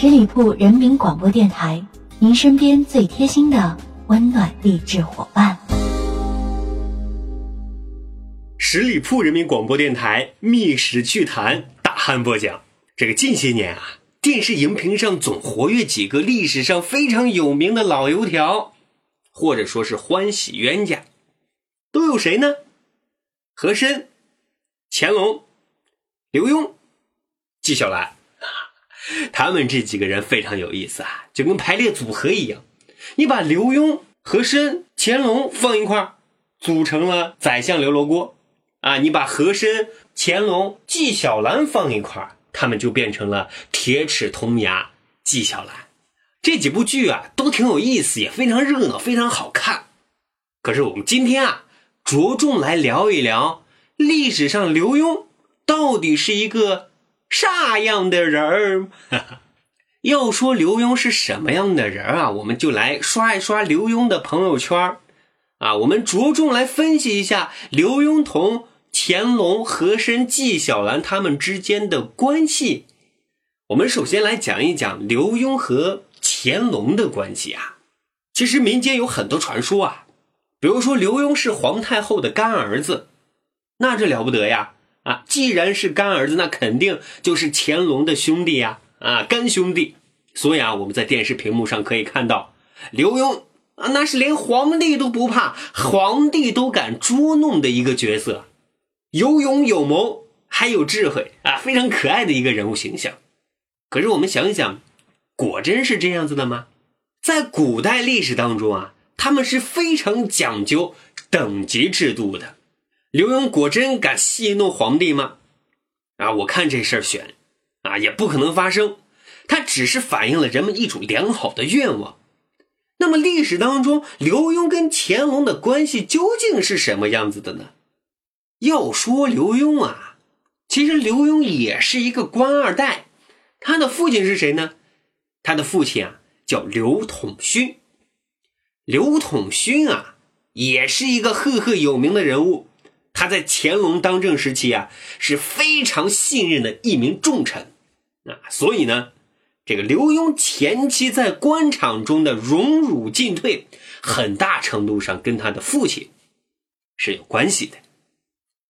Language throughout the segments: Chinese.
十里铺人民广播电台，您身边最贴心的温暖励志伙伴。十里铺人民广播电台《密史趣谈》大汉播讲。这个近些年啊，电视荧屏上总活跃几个历史上非常有名的老油条，或者说是欢喜冤家，都有谁呢？和珅、乾隆、刘墉、纪晓岚。他们这几个人非常有意思啊，就跟排列组合一样。你把刘墉、和珅、乾隆放一块，组成了宰相刘罗锅啊；你把和珅、乾隆、纪晓岚放一块，他们就变成了铁齿铜牙纪晓岚。这几部剧啊，都挺有意思，也非常热闹，非常好看。可是我们今天啊，着重来聊一聊历史上刘墉到底是一个。啥样的人儿？要说刘墉是什么样的人啊？我们就来刷一刷刘墉的朋友圈啊。我们着重来分析一下刘墉同乾隆、和珅、纪晓岚他们之间的关系。我们首先来讲一讲刘墉和乾隆的关系啊。其实民间有很多传说啊，比如说刘墉是皇太后的干儿子，那这了不得呀。啊，既然是干儿子，那肯定就是乾隆的兄弟呀！啊，干兄弟。所以啊，我们在电视屏幕上可以看到，刘墉啊，那是连皇帝都不怕，皇帝都敢捉弄的一个角色，有勇有谋，还有智慧啊，非常可爱的一个人物形象。可是我们想一想，果真是这样子的吗？在古代历史当中啊，他们是非常讲究等级制度的。刘墉果真敢戏弄皇帝吗？啊，我看这事儿悬，啊，也不可能发生。他只是反映了人们一种良好的愿望。那么历史当中，刘墉跟乾隆的关系究竟是什么样子的呢？要说刘墉啊，其实刘墉也是一个官二代。他的父亲是谁呢？他的父亲啊叫刘统勋。刘统勋啊，也是一个赫赫有名的人物。他在乾隆当政时期啊，是非常信任的一名重臣啊，所以呢，这个刘墉前期在官场中的荣辱进退，很大程度上跟他的父亲是有关系的。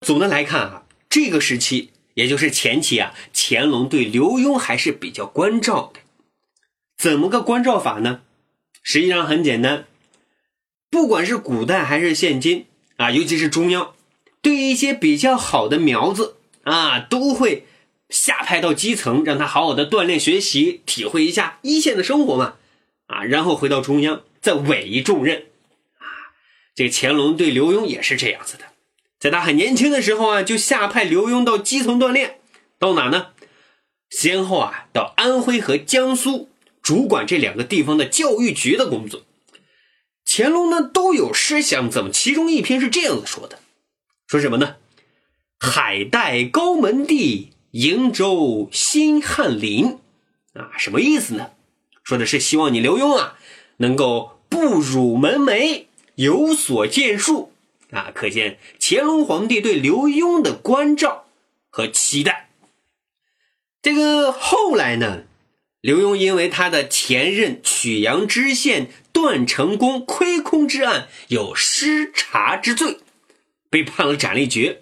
总的来看啊，这个时期也就是前期啊，乾隆对刘墉还是比较关照的。怎么个关照法呢？实际上很简单，不管是古代还是现今啊，尤其是中央。对一些比较好的苗子啊，都会下派到基层，让他好好的锻炼学习，体会一下一线的生活嘛，啊，然后回到中央再委以重任，啊，这个乾隆对刘墉也是这样子的，在他很年轻的时候啊，就下派刘墉到基层锻炼，到哪呢？先后啊，到安徽和江苏主管这两个地方的教育局的工作。乾隆呢都有诗想，怎么其中一篇是这样子说的？说什么呢？海带高门第，瀛洲新翰林，啊，什么意思呢？说的是希望你刘墉啊，能够不辱门楣，有所建树，啊，可见乾隆皇帝对刘墉的关照和期待。这个后来呢，刘墉因为他的前任曲阳知县段成功亏空之案有失察之罪。被判了斩立决，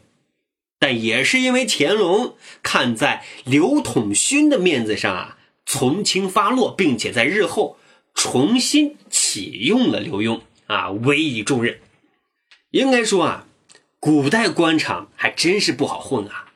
但也是因为乾隆看在刘统勋的面子上啊，从轻发落，并且在日后重新启用了刘墉啊，委以重任。应该说啊，古代官场还真是不好混啊！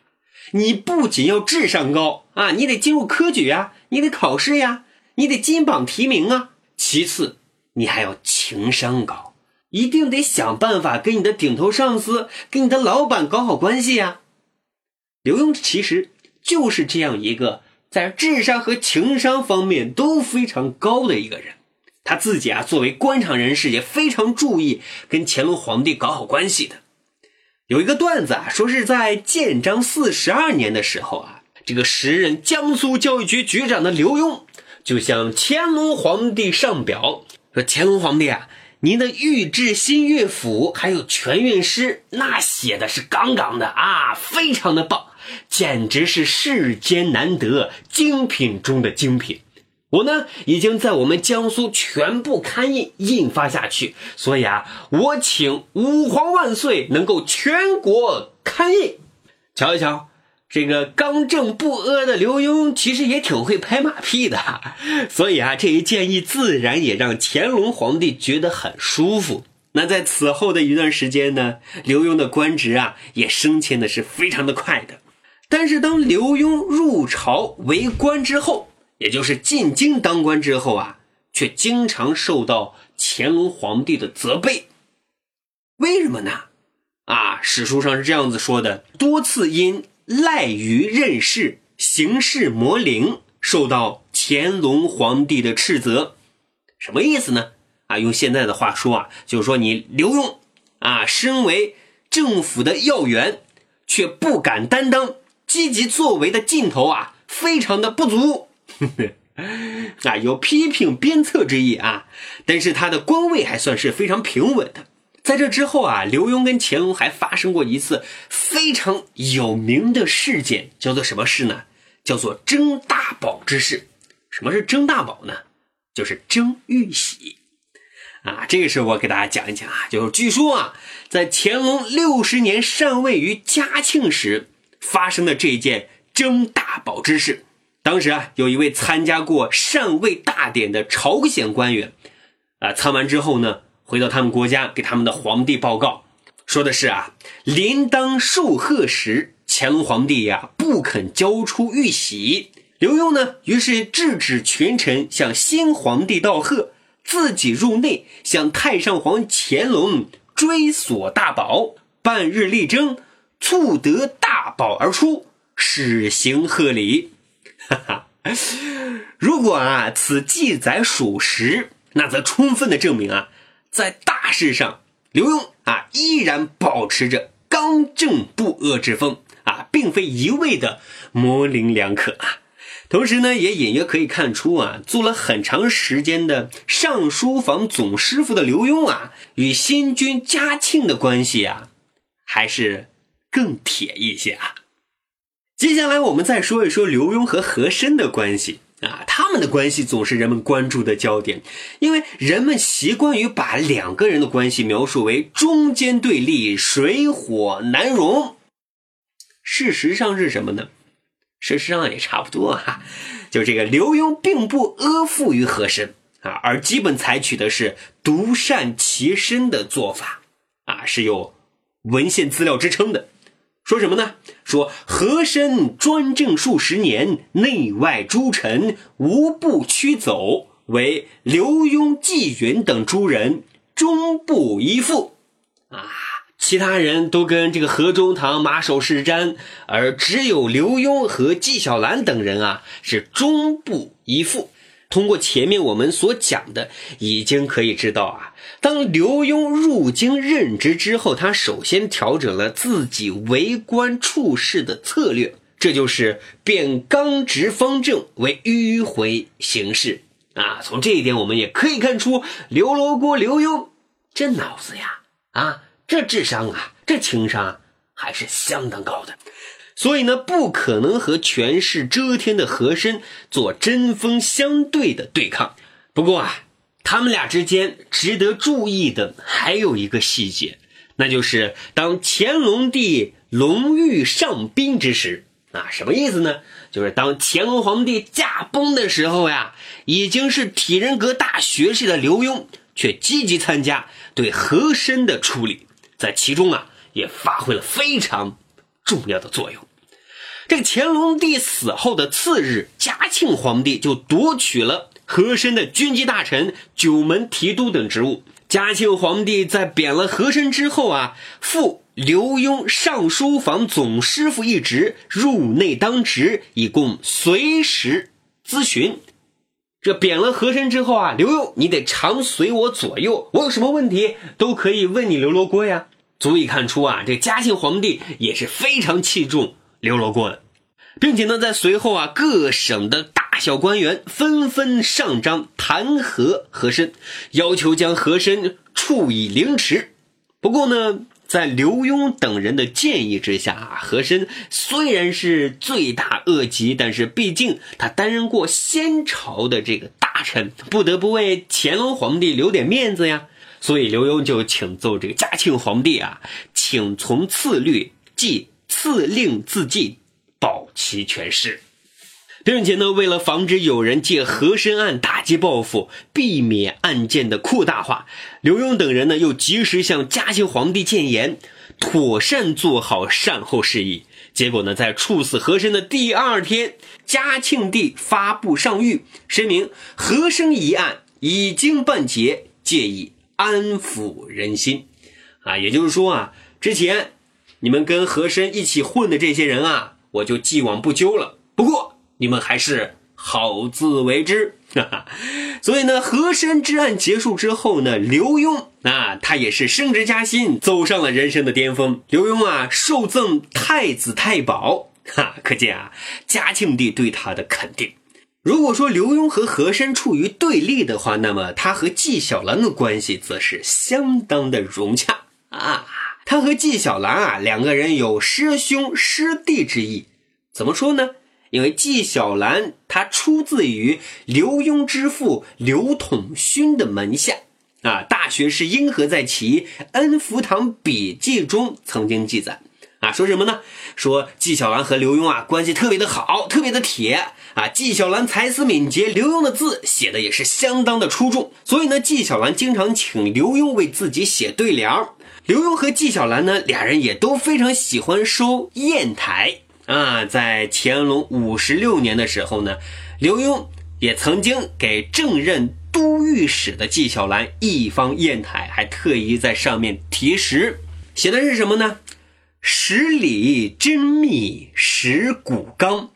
你不仅要智商高啊，你得进入科举呀，你得考试呀，你得金榜题名啊。其次，你还要情商高。一定得想办法跟你的顶头上司、跟你的老板搞好关系呀。刘墉其实就是这样一个在智商和情商方面都非常高的一个人。他自己啊，作为官场人士，也非常注意跟乾隆皇帝搞好关系的。有一个段子啊，说是在建章四十二年的时候啊，这个时任江苏教育局局长的刘墉就向乾隆皇帝上表说：“乾隆皇帝啊。”您的御制新乐府还有全韵诗，那写的是杠杠的啊，非常的棒，简直是世间难得精品中的精品。我呢已经在我们江苏全部刊印印发下去，所以啊，我请吾皇万岁能够全国刊印。瞧一瞧，这个刚正不阿的刘墉其实也挺会拍马屁的，所以啊，这一建议自然也让乾隆皇帝觉得很舒服。那在此后的一段时间呢，刘墉的官职啊也升迁的是非常的快的。但是当刘墉入朝为官之后，也就是进京当官之后啊，却经常受到乾隆皇帝的责备。为什么呢？啊，史书上是这样子说的：多次因赖于任事、行事模棱，受到乾隆皇帝的斥责。什么意思呢？啊，用现在的话说啊，就是说你刘墉啊，身为政府的要员，却不敢担当积极作为的劲头啊，非常的不足。啊，有批评鞭策之意啊，但是他的官位还算是非常平稳的。在这之后啊，刘墉跟乾隆还发生过一次非常有名的事件，叫做什么事呢？叫做争大宝之事。什么是争大宝呢？就是争玉玺啊。这个事我给大家讲一讲啊，就是据说啊，在乾隆六十年禅位于嘉庆时发生的这件争大宝之事。当时啊，有一位参加过禅位大典的朝鲜官员，啊，参完之后呢，回到他们国家，给他们的皇帝报告，说的是啊，临当受贺时，乾隆皇帝呀不肯交出玉玺，刘墉呢，于是制止群臣向新皇帝道贺，自己入内向太上皇乾隆追索大宝，半日力争，促得大宝而出，始行贺礼。哈哈，如果啊此记载属实，那则充分的证明啊，在大事上，刘墉啊依然保持着刚正不阿之风啊，并非一味的模棱两可啊。同时呢，也隐约可以看出啊，做了很长时间的尚书房总师傅的刘墉啊，与新君嘉庆的关系啊，还是更铁一些啊。接下来我们再说一说刘墉和和珅的关系啊，他们的关系总是人们关注的焦点，因为人们习惯于把两个人的关系描述为中间对立、水火难容。事实上是什么呢？事实上也差不多哈，就这个刘墉并不阿附于和珅啊，而基本采取的是独善其身的做法啊，是有文献资料支撑的。说什么呢？说和珅专政数十年，内外诸臣无不驱走，唯刘墉、纪云等诸人终不依附。啊，其他人都跟这个何中堂马首是瞻，而只有刘墉和纪晓岚等人啊是终不依附。通过前面我们所讲的，已经可以知道啊，当刘墉入京任职之后，他首先调整了自己为官处事的策略，这就是变刚直方正为迂回行事啊。从这一点，我们也可以看出刘罗锅刘墉这脑子呀，啊，这智商啊，这情商还是相当高的。所以呢，不可能和权势遮天的和珅做针锋相对的对抗。不过啊，他们俩之间值得注意的还有一个细节，那就是当乾隆帝龙驭上宾之时啊，什么意思呢？就是当乾隆皇帝驾崩的时候呀，已经是体人格大学士的刘墉，却积极参加对和珅的处理，在其中啊，也发挥了非常重要的作用。这乾隆帝死后的次日，嘉庆皇帝就夺取了和珅的军机大臣、九门提督等职务。嘉庆皇帝在贬了和珅之后啊，复刘墉尚书房总师傅一职，入内当值，以供随时咨询。这贬了和珅之后啊，刘墉你得常随我左右，我有什么问题都可以问你刘罗锅呀。足以看出啊，这嘉庆皇帝也是非常器重。刘罗锅的，并且呢，在随后啊，各省的大小官员纷纷上章弹劾和珅，要求将和珅处以凌迟。不过呢，在刘墉等人的建议之下，和珅虽然是罪大恶极，但是毕竟他担任过先朝的这个大臣，不得不为乾隆皇帝留点面子呀。所以刘墉就请奏这个嘉庆皇帝啊，请从次律，即赐令自尽，保其权势。并且呢，为了防止有人借和珅案打击报复，避免案件的扩大化，刘墉等人呢又及时向嘉庆皇帝谏言，妥善做好善后事宜。结果呢，在处死和珅的第二天，嘉庆帝发布上谕，声明和珅一案已经办结，借以安抚人心。啊，也就是说啊，之前你们跟和珅一起混的这些人啊，我就既往不咎了。不过。你们还是好自为之，哈哈。所以呢，和珅之案结束之后呢，刘墉啊，他也是升职加薪，走上了人生的巅峰。刘墉啊，受赠太子太保，哈，可见啊，嘉庆帝对他的肯定。如果说刘墉和和珅处于对立的话，那么他和纪晓岚的关系则是相当的融洽啊。他和纪晓岚啊，两个人有师兄师弟之意。怎么说呢？因为纪晓岚他出自于刘墉之父刘统勋的门下啊，《大学士殷和在其恩福堂笔记》中曾经记载啊，说什么呢？说纪晓岚和刘墉啊关系特别的好，特别的铁啊。纪晓岚才思敏捷，刘墉的字写的也是相当的出众，所以呢，纪晓岚经常请刘墉为自己写对联儿刘墉和纪晓岚呢，俩人也都非常喜欢收砚台。啊，在乾隆五十六年的时候呢，刘墉也曾经给正任都御史的纪晓岚一方砚台，还特意在上面题诗，写的是什么呢？十里真密石古纲，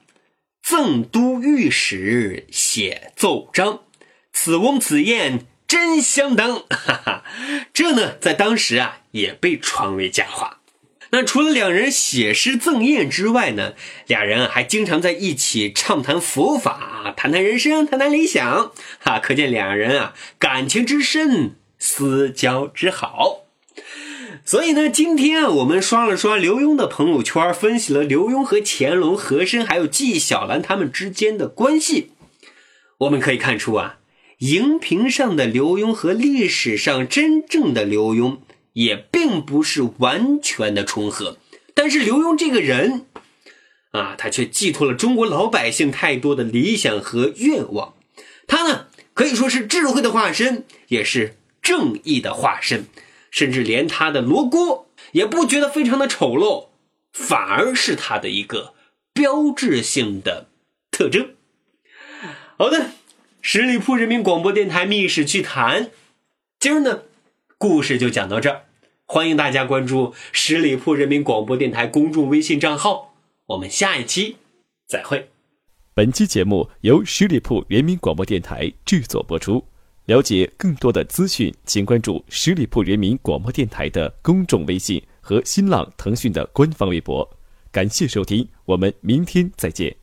赠都御史写奏章，此翁此砚真相当。哈哈，这呢，在当时啊，也被传为佳话。那除了两人写诗赠宴之外呢，俩人还经常在一起畅谈佛法，谈谈人生，谈谈理想，哈，可见两人啊感情之深，私交之好。所以呢，今天啊，我们刷了刷刘墉的朋友圈，分析了刘墉和乾隆、和珅还有纪晓岚他们之间的关系，我们可以看出啊，荧屏上的刘墉和历史上真正的刘墉。也并不是完全的重合，但是刘墉这个人，啊，他却寄托了中国老百姓太多的理想和愿望。他呢，可以说是智慧的化身，也是正义的化身，甚至连他的罗锅也不觉得非常的丑陋，反而是他的一个标志性的特征。好的，十里铺人民广播电台《密史趣谈》，今儿呢。故事就讲到这儿，欢迎大家关注十里铺人民广播电台公众微信账号，我们下一期再会。本期节目由十里铺人民广播电台制作播出。了解更多的资讯，请关注十里铺人民广播电台的公众微信和新浪、腾讯的官方微博。感谢收听，我们明天再见。